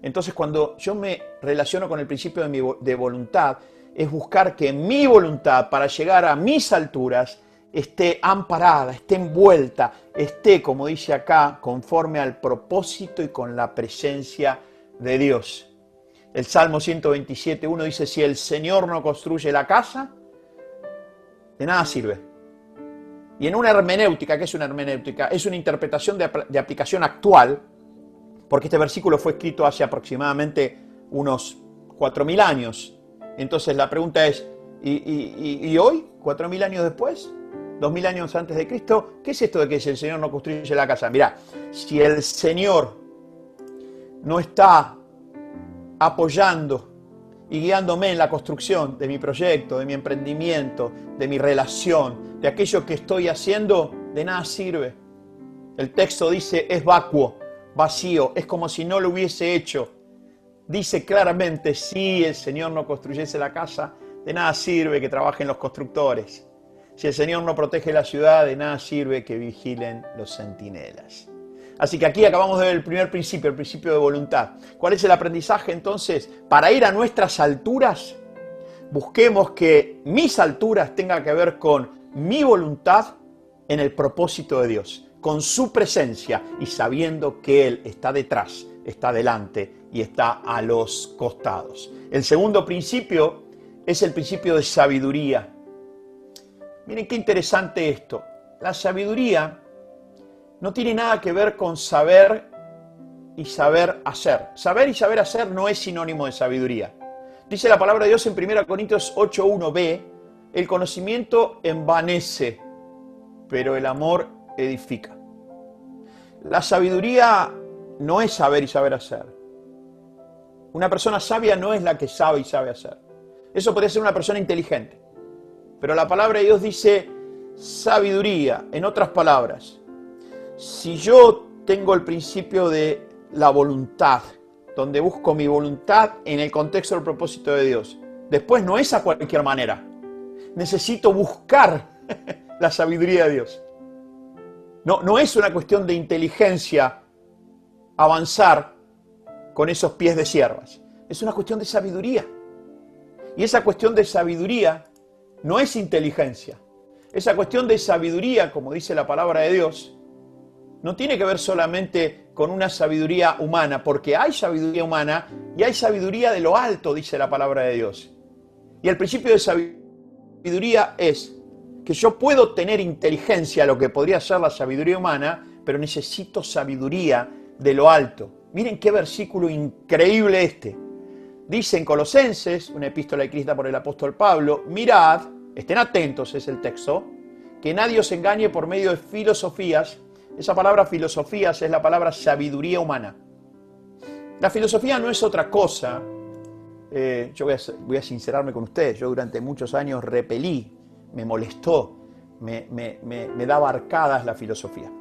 Entonces cuando yo me relaciono con el principio de, mi, de voluntad, es buscar que mi voluntad para llegar a mis alturas esté amparada, esté envuelta, esté, como dice acá, conforme al propósito y con la presencia de Dios. El Salmo 127, 1 dice, si el Señor no construye la casa, de nada sirve. Y en una hermenéutica, ¿qué es una hermenéutica? Es una interpretación de, aplicación actual, porque este versículo fue escrito hace aproximadamente unos 4.000 años. Entonces la pregunta es, ¿y, y hoy, 4.000 años después? 2.000 años antes de Cristo, ¿qué es esto de que si el Señor no construye la casa? Mirá, si el Señor no está apoyando y guiándome en la construcción de mi proyecto, de mi emprendimiento, de mi relación, de aquello que estoy haciendo, de nada sirve. El texto dice es vacuo, vacío, es como si no lo hubiese hecho. Dice claramente, si el Señor no construyese la casa, de nada sirve que trabajen los constructores. Si el Señor no protege la ciudad, de nada sirve que vigilen los centinelas. Así que aquí acabamos de ver el primer principio, el principio de voluntad. ¿Cuál es el aprendizaje entonces? Para ir a nuestras alturas, busquemos que mis alturas tengan que ver con mi voluntad en el propósito de Dios, con su presencia y sabiendo que Él está detrás, está delante y está a los costados. El segundo principio es el principio de sabiduría. Miren qué interesante esto. La sabiduría no tiene nada que ver con saber y saber hacer. Saber y saber hacer no es sinónimo de sabiduría. Dice la palabra de Dios en 1 Corintios 8.1b, el conocimiento envanece, pero el amor edifica. La sabiduría no es saber y saber hacer. Una persona sabia no es la que sabe y sabe hacer. Eso podría ser una persona inteligente. Pero la palabra de Dios dice sabiduría, en otras palabras. Si yo tengo el principio de la voluntad, donde busco mi voluntad en el contexto del propósito de Dios, después no es a cualquier manera. Necesito buscar <laughs> la sabiduría de Dios. No, no es una cuestión de inteligencia avanzar con esos pies de siervas. Es una cuestión de sabiduría. Y esa cuestión de sabiduría no es inteligencia. Esa cuestión de sabiduría, como dice la palabra de Dios, no tiene que ver solamente con una sabiduría humana, porque hay sabiduría humana y hay sabiduría de lo alto, dice la palabra de Dios. Y el principio de sabiduría es que yo puedo tener inteligencia, lo que podría ser la sabiduría humana, pero necesito sabiduría de lo alto. Miren qué versículo increíble este. Dice en Colosenses, una epístola escrita por el apóstol Pablo, mirad, estén atentos, es el texto, que nadie os engañe por medio de filosofías. Esa palabra filosofías es la palabra sabiduría humana. La filosofía no es otra cosa. Eh, yo voy a, sincerarme con ustedes. Yo durante muchos años repelí me molestó, me, daba arcadas la filosofía,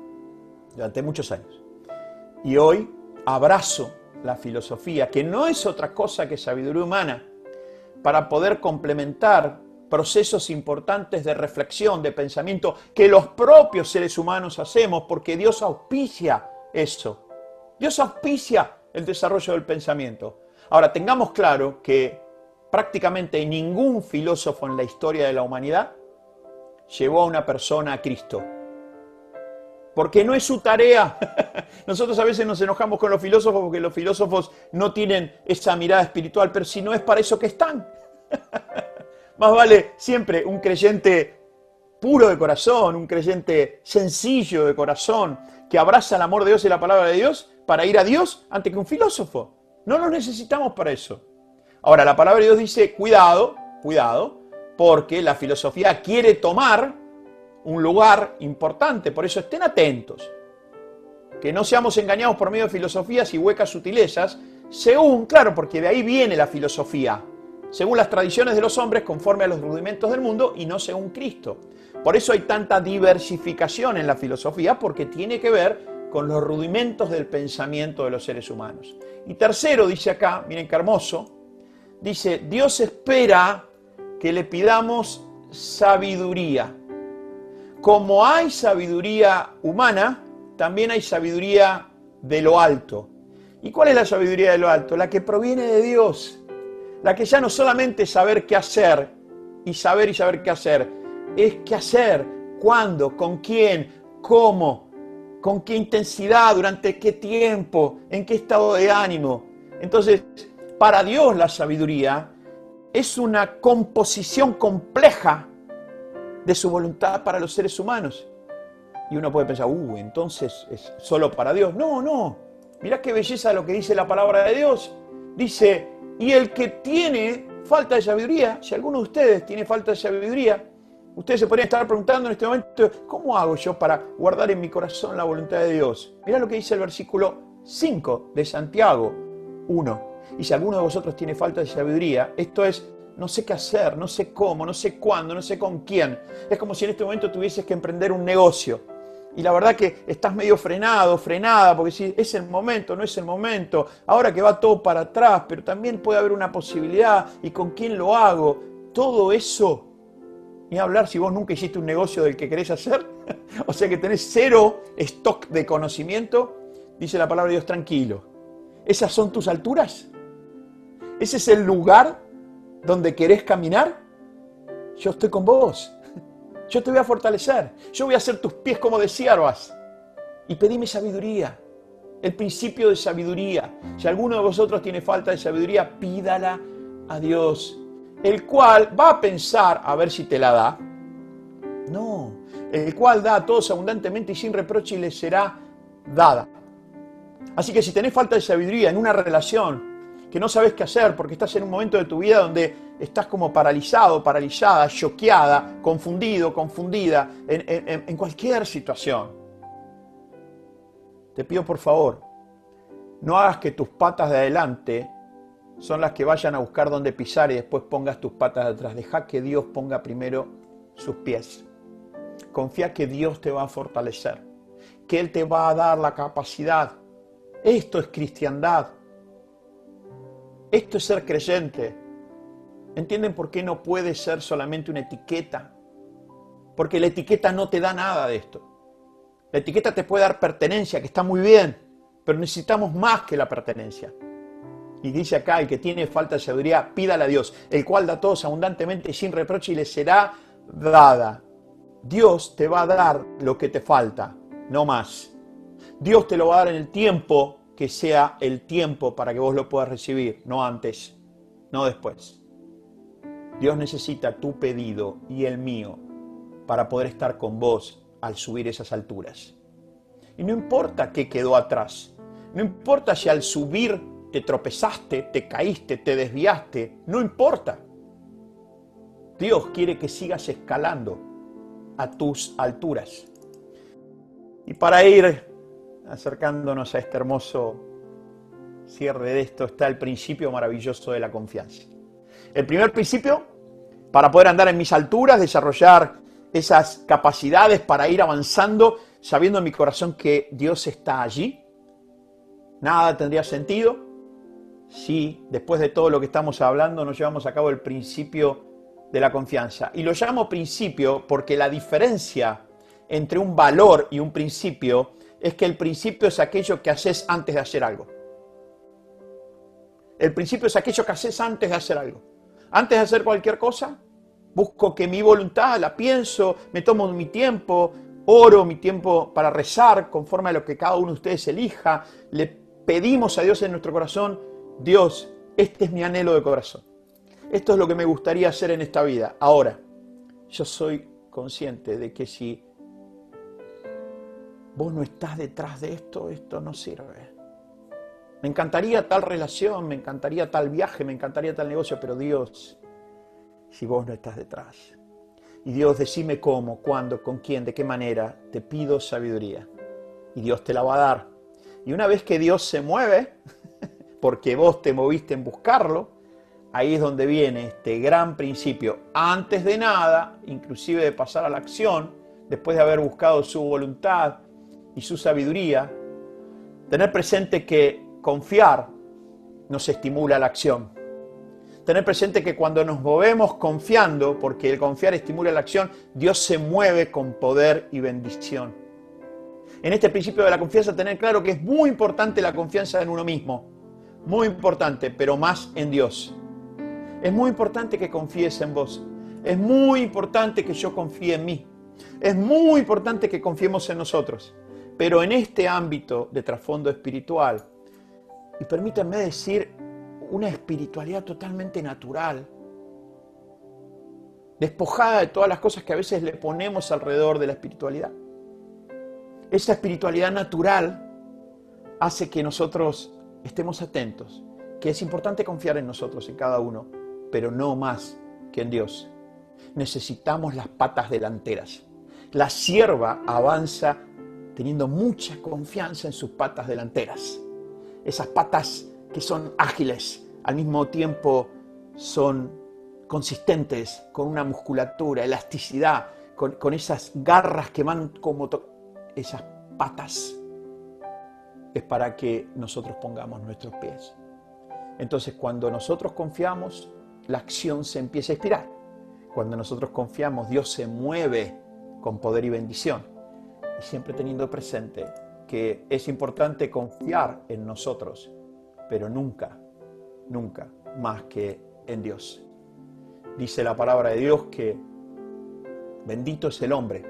durante muchos años. Y hoy abrazo la filosofía, que no es otra cosa que sabiduría humana, para poder complementar procesos importantes de reflexión, de pensamiento, que los propios seres humanos hacemos, porque Dios auspicia eso. Dios auspicia el desarrollo del pensamiento. Ahora, tengamos claro que prácticamente ningún filósofo en la historia de la humanidad llevó a una persona a Cristo. Porque no es su tarea. <laughs> Nosotros a veces nos enojamos con los filósofos porque los filósofos no tienen esa mirada espiritual, pero si no es para eso que están. <laughs> Más vale siempre un creyente puro de corazón, un creyente sencillo de corazón, que abraza el amor de Dios y la palabra de Dios para ir a Dios antes que un filósofo. No lo necesitamos para eso. Ahora, la palabra de Dios dice, cuidado, cuidado, porque la filosofía quiere tomar un lugar importante, por eso estén atentos. Que no seamos engañados por medio de filosofías y huecas sutilezas, según, claro, porque de ahí viene la filosofía, según las tradiciones de los hombres, conforme a los rudimentos del mundo y no según Cristo. Por eso hay tanta diversificación en la filosofía, porque tiene que ver con los rudimentos del pensamiento de los seres humanos. Y tercero, dice acá, miren qué hermoso, dice, Dios espera que le pidamos sabiduría. Como hay sabiduría humana, también hay sabiduría de lo alto. ¿Y cuál es la sabiduría de lo alto? La que proviene de Dios. La que ya no solamente saber qué hacer y saber y saber qué hacer, es qué hacer, cuándo, con quién, cómo, con qué intensidad, durante qué tiempo, en qué estado de ánimo. Entonces, para Dios la sabiduría es una composición compleja de su voluntad para los seres humanos. Y uno puede pensar, uh, entonces es solo para Dios. No, no. Mirá qué belleza lo que dice la palabra de Dios. Dice, y el que tiene falta de sabiduría, si alguno de ustedes tiene falta de sabiduría, ustedes se podrían estar preguntando en este momento, ¿cómo hago yo para guardar en mi corazón la voluntad de Dios? Mirá lo que dice el versículo 5 de Santiago 1. Y si alguno de vosotros tiene falta de sabiduría, esto es, no sé qué hacer, no sé cómo, no sé cuándo, no sé con quién. Es como si en este momento tuvieses que emprender un negocio. Y la verdad que estás medio frenado, frenada, porque si es el momento, no es el momento. Ahora que va todo para atrás, pero también puede haber una posibilidad. ¿Y con quién lo hago? Todo eso Ni hablar si vos nunca hiciste un negocio del que querés hacer. <laughs> o sea que tenés cero stock de conocimiento. Dice la palabra de Dios, tranquilo. ¿Esas son tus alturas? ¿Ese es el lugar donde querés caminar? Yo estoy con vos. Yo te voy a fortalecer. Yo voy a hacer tus pies como de siervas. Y pedime sabiduría. El principio de sabiduría. Si alguno de vosotros tiene falta de sabiduría, pídala a Dios. El cual va a pensar a ver si te la da. No. El cual da a todos abundantemente y sin reproche y les será dada. Así que si tenés falta de sabiduría en una relación, que no sabes qué hacer porque estás en un momento de tu vida donde estás como paralizado, paralizada, choqueada, confundido, confundida, en, cualquier situación. Te pido por favor, no hagas que tus patas de adelante son las que vayan a buscar dónde pisar y después pongas tus patas de atrás. Deja que Dios ponga primero sus pies. Confía que Dios te va a fortalecer, que Él te va a dar la capacidad. Esto es cristiandad. Esto es ser creyente. ¿Entienden por qué no puede ser solamente una etiqueta? Porque la etiqueta no te da nada de esto. La etiqueta te puede dar pertenencia, que está muy bien, pero necesitamos más que la pertenencia. Y dice acá, el que tiene falta de sabiduría, pídale a Dios, el cual da a todos abundantemente y sin reproche y le será dada. Dios te va a dar lo que te falta, no más. Dios te lo va a dar en el tiempo que sea el tiempo para que vos lo puedas recibir, no antes, no después. Dios necesita tu pedido y el mío para poder estar con vos al subir esas alturas. Y no importa qué quedó atrás, no importa si al subir te tropezaste, te caíste, te desviaste, no importa. Dios quiere que sigas escalando a tus alturas. Y para ir acercándonos a este hermoso cierre de esto, está el principio maravilloso de la confianza. El primer principio, para poder andar en mis alturas, desarrollar esas capacidades para ir avanzando, sabiendo en mi corazón que Dios está allí. Nada tendría sentido si después de todo lo que estamos hablando no llevamos a cabo el principio de la confianza. Y lo llamo principio porque la diferencia entre un valor y un principio es que el principio es aquello que haces antes de hacer algo. El principio es aquello que haces antes de hacer algo. Antes de hacer cualquier cosa, busco que mi voluntad la pienso, me tomo mi tiempo, oro mi tiempo para rezar conforme a lo que cada uno de ustedes elija. Le pedimos a Dios en nuestro corazón, Dios, este es mi anhelo de corazón. Esto es lo que me gustaría hacer en esta vida. Ahora, yo soy consciente de que si vos no estás detrás de esto, esto no sirve. Me encantaría tal relación, me encantaría tal viaje, me encantaría tal negocio, pero Dios, si vos no estás detrás. Y Dios, decime cómo, cuándo, con quién, de qué manera, te pido sabiduría. Y Dios te la va a dar. Y una vez que Dios se mueve, <laughs> porque vos te moviste en buscarlo, ahí es donde viene este gran principio. Antes de nada, inclusive de pasar a la acción, después de haber buscado su voluntad, y su sabiduría, tener presente que confiar nos estimula la acción. Tener presente que cuando nos movemos confiando, porque el confiar estimula la acción, Dios se mueve con poder y bendición. En este principio de la confianza, tener claro que es muy importante la confianza en uno mismo. Muy importante, pero más en Dios. Es muy importante que confíes en vos. Es muy importante que yo confíe en mí. Es muy importante que confiemos en nosotros. Pero en este ámbito de trasfondo espiritual, y permítanme decir, una espiritualidad totalmente natural, despojada de todas las cosas que a veces le ponemos alrededor de la espiritualidad. Esa espiritualidad natural hace que nosotros estemos atentos, que es importante confiar en nosotros, en cada uno, pero no más que en Dios. Necesitamos las patas delanteras. La sierva avanza teniendo mucha confianza en sus patas delanteras. Esas patas que son ágiles, al mismo tiempo son consistentes, con una musculatura, elasticidad, con, esas garras que van como esas patas. Es para que nosotros pongamos nuestros pies. Entonces cuando nosotros confiamos, la acción se empieza a inspirar. cuando nosotros confiamos, Dios se mueve con poder y bendición. Y siempre teniendo presente que es importante confiar en nosotros, pero nunca, nunca más que en Dios. Dice la palabra de Dios que bendito es el hombre.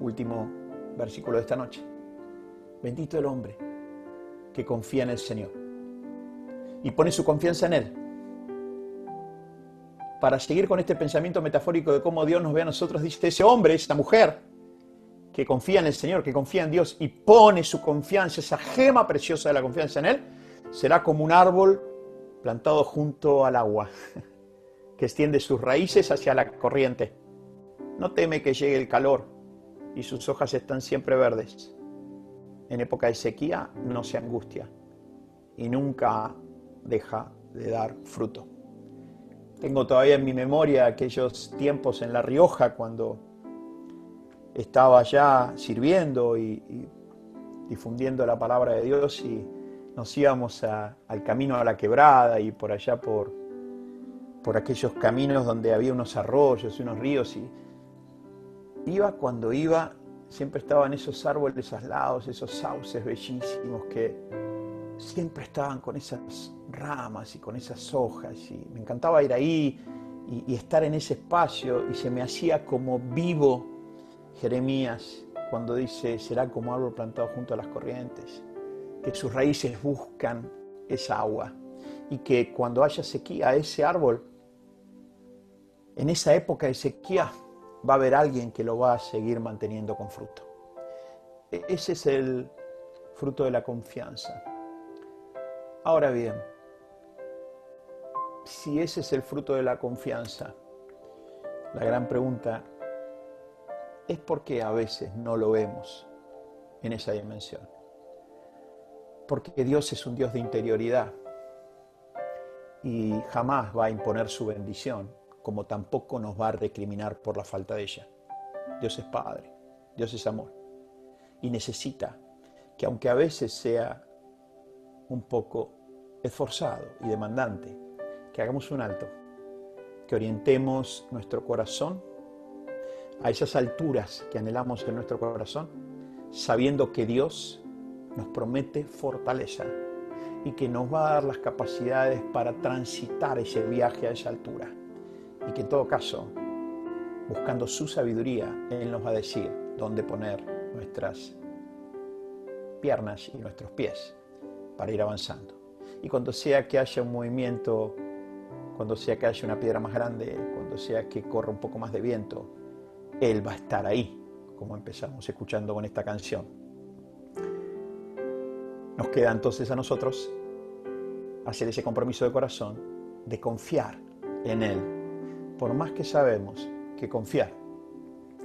Último versículo de esta noche. Bendito el hombre que confía en el Señor y pone su confianza en Él. Para seguir con este pensamiento metafórico de cómo Dios nos ve a nosotros, dice ese hombre, esta mujer, que confía en el Señor, que confía en Dios y pone su confianza, esa gema preciosa de la confianza en Él, será como un árbol plantado junto al agua, <laughs> que extiende sus raíces hacia la corriente. No teme que llegue el calor y sus hojas están siempre verdes. En época de sequía no se angustia y nunca deja de dar fruto. Tengo todavía en mi memoria aquellos tiempos en La Rioja cuando estaba ya sirviendo y, difundiendo la palabra de Dios y nos íbamos al camino a la quebrada y por allá por, por aquellos caminos donde había unos arroyos y unos ríos y iba cuando iba, siempre estaban esos árboles aislados, esos sauces bellísimos que siempre estaban con esas ramas y con esas hojas y me encantaba ir ahí y estar en ese espacio y se me hacía como vivo Jeremías cuando dice será como árbol plantado junto a las corrientes, que sus raíces buscan esa agua y que cuando haya sequía ese árbol, en esa época de sequía va a haber alguien que lo va a seguir manteniendo con fruto. E, ese es el fruto de la confianza. Ahora bien, si ese es el fruto de la confianza, la gran pregunta es porque a veces no lo vemos en esa dimensión. Porque Dios es un Dios de interioridad y jamás va a imponer su bendición, como tampoco nos va a recriminar por la falta de ella. Dios es Padre, Dios es amor y necesita que aunque a veces sea un poco esforzado y demandante, que hagamos un alto, que orientemos nuestro corazón a esas alturas que anhelamos en nuestro corazón, sabiendo que Dios nos promete fortaleza y que nos va a dar las capacidades para transitar ese viaje a esa altura. Y que en todo caso, buscando su sabiduría, Él nos va a decir dónde poner nuestras piernas y nuestros pies para ir avanzando. Y cuando sea que haya un movimiento, cuando sea que haya una piedra más grande, cuando sea que corra un poco más de viento, Él va a estar ahí, como empezamos escuchando con esta canción. Nos queda entonces a nosotros hacer ese compromiso de corazón de confiar en Él, por más que sabemos que confiar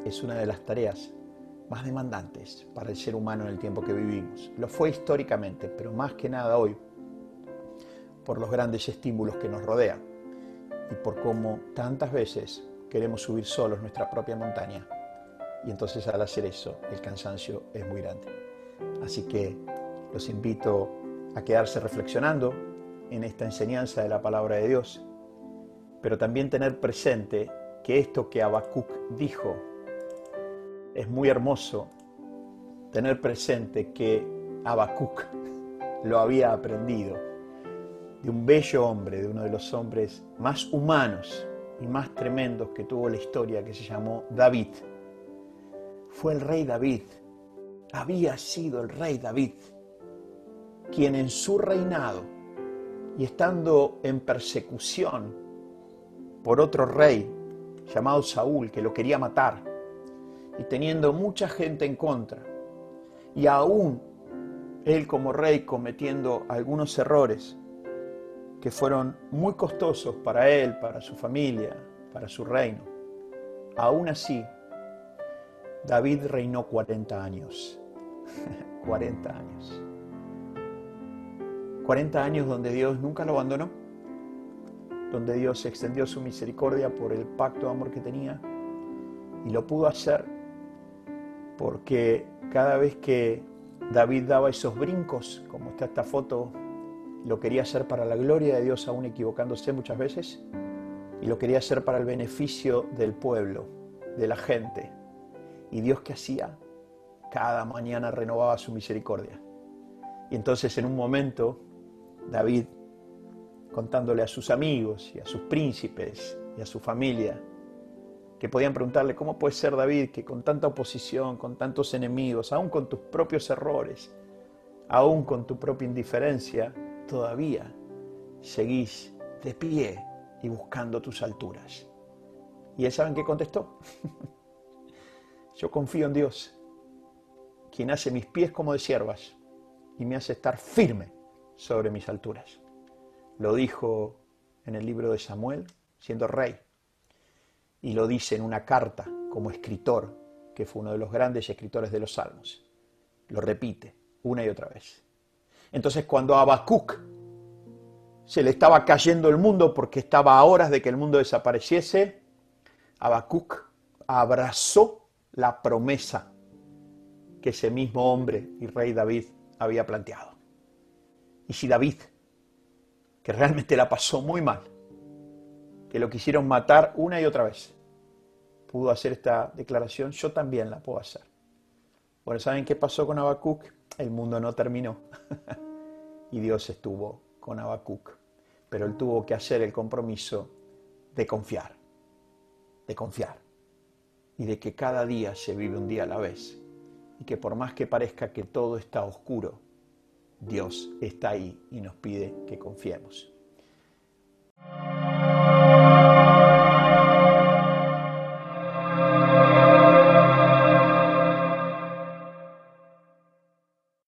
es una de las tareas más demandantes para el ser humano en el tiempo que vivimos. Lo fue históricamente, pero más que nada hoy, por los grandes estímulos que nos rodean y por cómo tantas veces queremos subir solos nuestra propia montaña. Y entonces al hacer eso, el cansancio es muy grande. Así que los invito a quedarse reflexionando en esta enseñanza de la palabra de Dios, pero también tener presente que esto que Habacuc dijo es muy hermoso tener presente que Habacuc lo había aprendido de un bello hombre, de uno de los hombres más humanos y más tremendos que tuvo la historia, que se llamó David. Fue el rey David, había sido el rey David, quien en su reinado y estando en persecución por otro rey llamado Saúl, que lo quería matar, y teniendo mucha gente en contra, y aún él como rey cometiendo algunos errores, que fueron muy costosos para él, para su familia, para su reino. Aún así, David reinó 40 años. <laughs> 40 años. 40 años donde Dios nunca lo abandonó, donde Dios extendió su misericordia por el pacto de amor que tenía y lo pudo hacer porque cada vez que David daba esos brincos, como está esta foto lo quería hacer para la gloria de Dios, aún equivocándose muchas veces, y lo quería hacer para el beneficio del pueblo, de la gente. ¿Y Dios qué hacía? Cada mañana renovaba su misericordia. Y entonces en un momento, David, contándole a sus amigos y a sus príncipes y a su familia, que podían preguntarle, ¿cómo puede ser David que con tanta oposición, con tantos enemigos, aún con tus propios errores, aún con tu propia indiferencia, todavía seguís de pie y buscando tus alturas? ¿Y él saben qué contestó? <laughs> Yo confío en Dios, quien hace mis pies como de siervas y me hace estar firme sobre mis alturas. Lo dijo en el libro de Samuel, siendo rey y lo dice en una carta como escritor, que fue uno de los grandes escritores de los Salmos. Lo repite una y otra vez. Entonces cuando a Habacuc se le estaba cayendo el mundo porque estaba a horas de que el mundo desapareciese, Habacuc abrazó la promesa que ese mismo hombre y rey David había planteado. Y si David, que realmente la pasó muy mal, que lo quisieron matar una y otra vez, pudo hacer esta declaración, yo también la puedo hacer. Bueno, ¿saben qué pasó con Habacuc? El mundo no terminó. <laughs> y Dios estuvo con Habacuc. Pero él tuvo que hacer el compromiso de confiar. De confiar. Y de que cada día se vive un día a la vez. Y que por más que parezca que todo está oscuro, Dios está ahí y nos pide que confiemos.